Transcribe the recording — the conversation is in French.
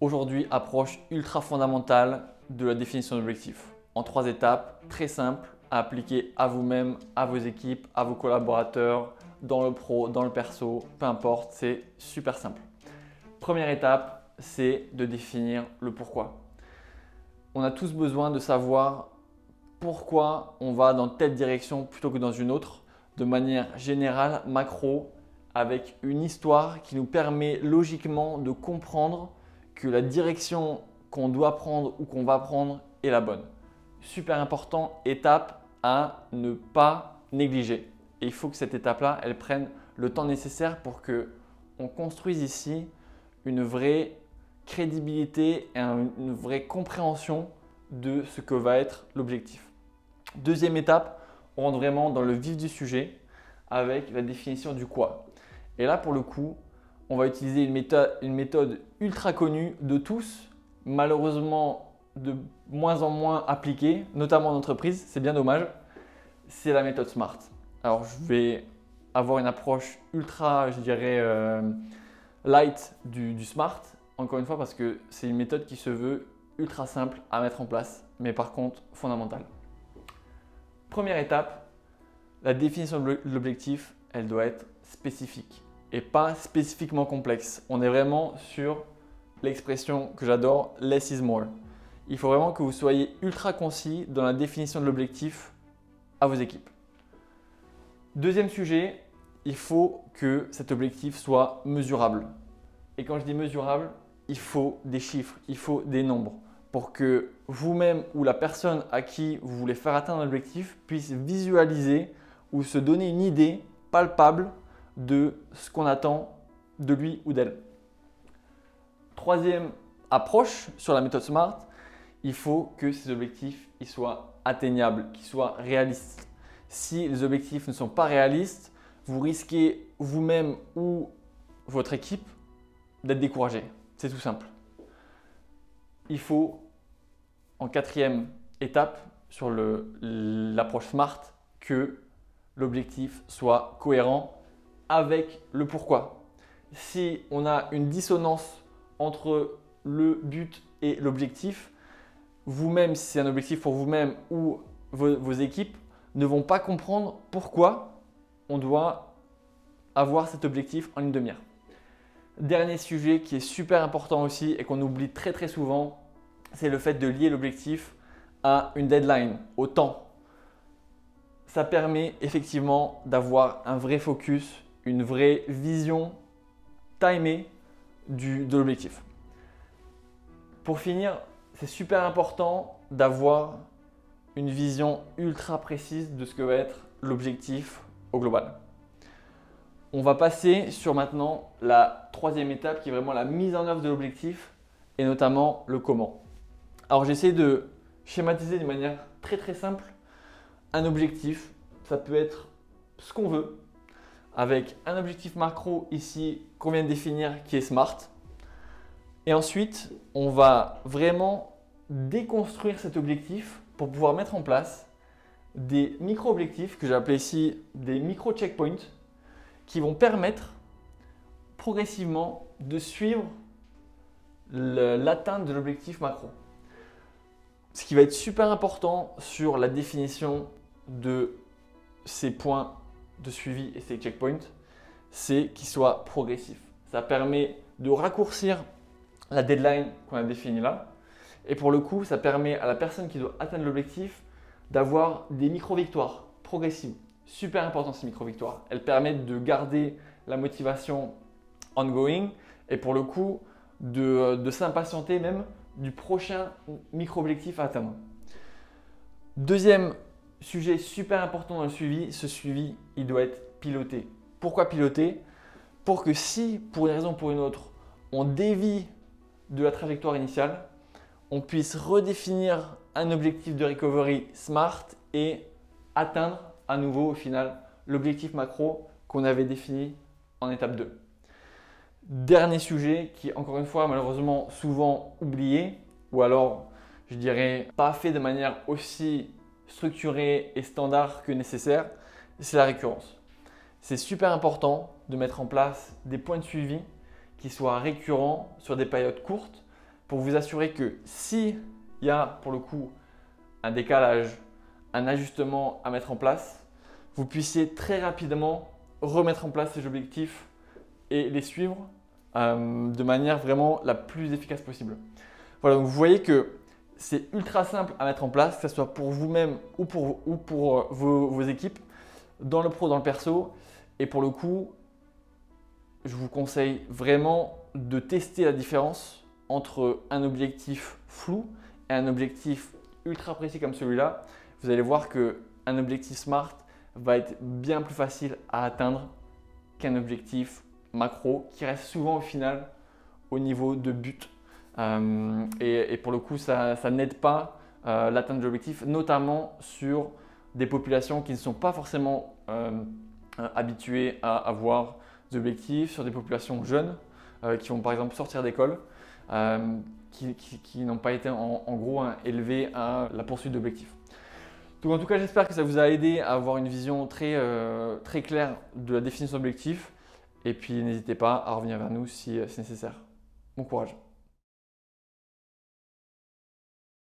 aujourd'hui approche ultra fondamentale de la définition d'objectifs. En trois étapes, très simples à appliquer à vous-même, à vos équipes, à vos collaborateurs, dans le pro, dans le perso, peu importe, c'est super simple. Première étape, c'est de définir le pourquoi. On a tous besoin de savoir pourquoi on va dans telle direction plutôt que dans une autre, de manière générale, macro, avec une histoire qui nous permet logiquement de comprendre que la direction qu'on doit prendre ou qu'on va prendre est la bonne. Super important, étape à ne pas négliger. Et il faut que cette étape-là, elle prenne le temps nécessaire pour que on construise ici une vraie crédibilité et une vraie compréhension de ce que va être l'objectif. Deuxième étape, on rentre vraiment dans le vif du sujet avec la définition du quoi. Et là, pour le coup, on va utiliser une méthode, ultra connue de tous, malheureusement de moins en moins appliquée, notamment en entreprise, c'est bien dommage, c'est la méthode SMART. Alors, je vais avoir une approche ultra, je dirais, euh, light du SMART, encore une fois, parce que c'est une méthode qui se veut ultra simple à mettre en place, mais par contre fondamentale. Première étape, la définition de l'objectif, elle doit être spécifique et pas spécifiquement complexe. On est vraiment sur l'expression que j'adore, less is more. Il faut vraiment que vous soyez ultra concis dans la définition de l'objectif à vos équipes. Deuxième sujet, il faut que cet objectif soit mesurable. Et quand je dis mesurable, il faut des chiffres, il faut des nombres pour que vous-même ou la personne à qui vous voulez faire atteindre l'objectif puisse visualiser ou se donner une idée palpable de ce qu'on attend de lui ou d'elle. Troisième approche sur la méthode SMART, il faut que ces objectifs soient atteignables, qu'ils soient réalistes. Si les objectifs ne sont pas réalistes, vous risquez vous-même ou votre équipe d'être découragé. C'est tout simple il faut, en quatrième étape sur l'approche SMART, que l'objectif soit cohérent avec le pourquoi. Si on a une dissonance entre le but et l'objectif, vous-même, si c'est un objectif pour vous-même ou vos, équipes, ne vont pas comprendre pourquoi on doit avoir cet objectif en une demi-heure. Dernier sujet qui est super important aussi et qu'on oublie très très souvent, c'est le fait de lier l'objectif à une deadline, au temps. Ça permet effectivement d'avoir un vrai focus, une vraie vision timée de l'objectif. Pour finir, c'est super important d'avoir une vision ultra précise de ce que va être l'objectif au global. On va passer sur maintenant la troisième étape qui est vraiment la mise en œuvre de l'objectif et notamment le comment. Alors j'essaie de schématiser d'une manière très très simple un objectif. Ça peut être ce qu'on veut avec un objectif macro ici qu'on vient de définir qui est SMART. Et ensuite, on va vraiment déconstruire cet objectif pour pouvoir mettre en place des micro-objectifs que j'ai appelés ici des micro-checkpoints qui vont permettre progressivement de suivre l'atteinte de l'objectif macro. Ce qui va être super important sur la définition de ces points de suivi et ces checkpoints, c'est qu'ils soient progressifs. Ça permet de raccourcir la deadline qu'on a définie là. Et pour le coup, ça permet à la personne qui doit atteindre l'objectif d'avoir des micro-victoires progressives. Super important ces micro-victoires. Elles permettent de garder la motivation ongoing et pour le coup de, de s'impatienter même du prochain micro-objectif à atteindre. Deuxième sujet super important dans le suivi, ce suivi, il doit être piloté. Pourquoi piloter Pour que si, pour une raison ou pour une autre, on dévie de la trajectoire initiale, on puisse redéfinir un objectif de recovery smart et atteindre à nouveau au final l'objectif macro qu'on avait défini en étape 2. Dernier sujet qui, encore une fois, malheureusement souvent oublié, ou alors, je dirais, pas fait de manière aussi structurée et standard que nécessaire, c'est la récurrence. C'est super important de mettre en place des points de suivi qui soient récurrents sur des périodes courtes pour vous assurer que si il y a pour le coup un décalage, un ajustement à mettre en place, vous puissiez très rapidement remettre en place ces objectifs et les suivre euh, de manière vraiment la plus efficace possible. Voilà, donc vous voyez que c'est ultra simple à mettre en place, que ce soit pour vous-même ou pour, ou pour euh, vos, vos, équipes, dans le pro, dans le perso. Et pour le coup, je vous conseille vraiment de tester la différence entre un objectif flou et un objectif ultra précis comme celui-là. Vous allez voir que un objectif SMART va être bien plus facile à atteindre qu'un objectif macro qui reste souvent au final au niveau de but. Euh, et, pour le coup, ça, n'aide pas euh, l'atteinte de l'objectif, notamment sur des populations qui ne sont pas forcément euh, habituées à avoir des objectifs, sur des populations jeunes qui vont par exemple sortir d'école, qui, n'ont pas été en, gros hein, élevées à la poursuite d'objectifs. Donc en tout cas, j'espère que ça vous a aidé à avoir une vision très, très claire de la définition d'objectif. Et puis n'hésitez pas à revenir vers nous si c'est nécessaire. Bon courage.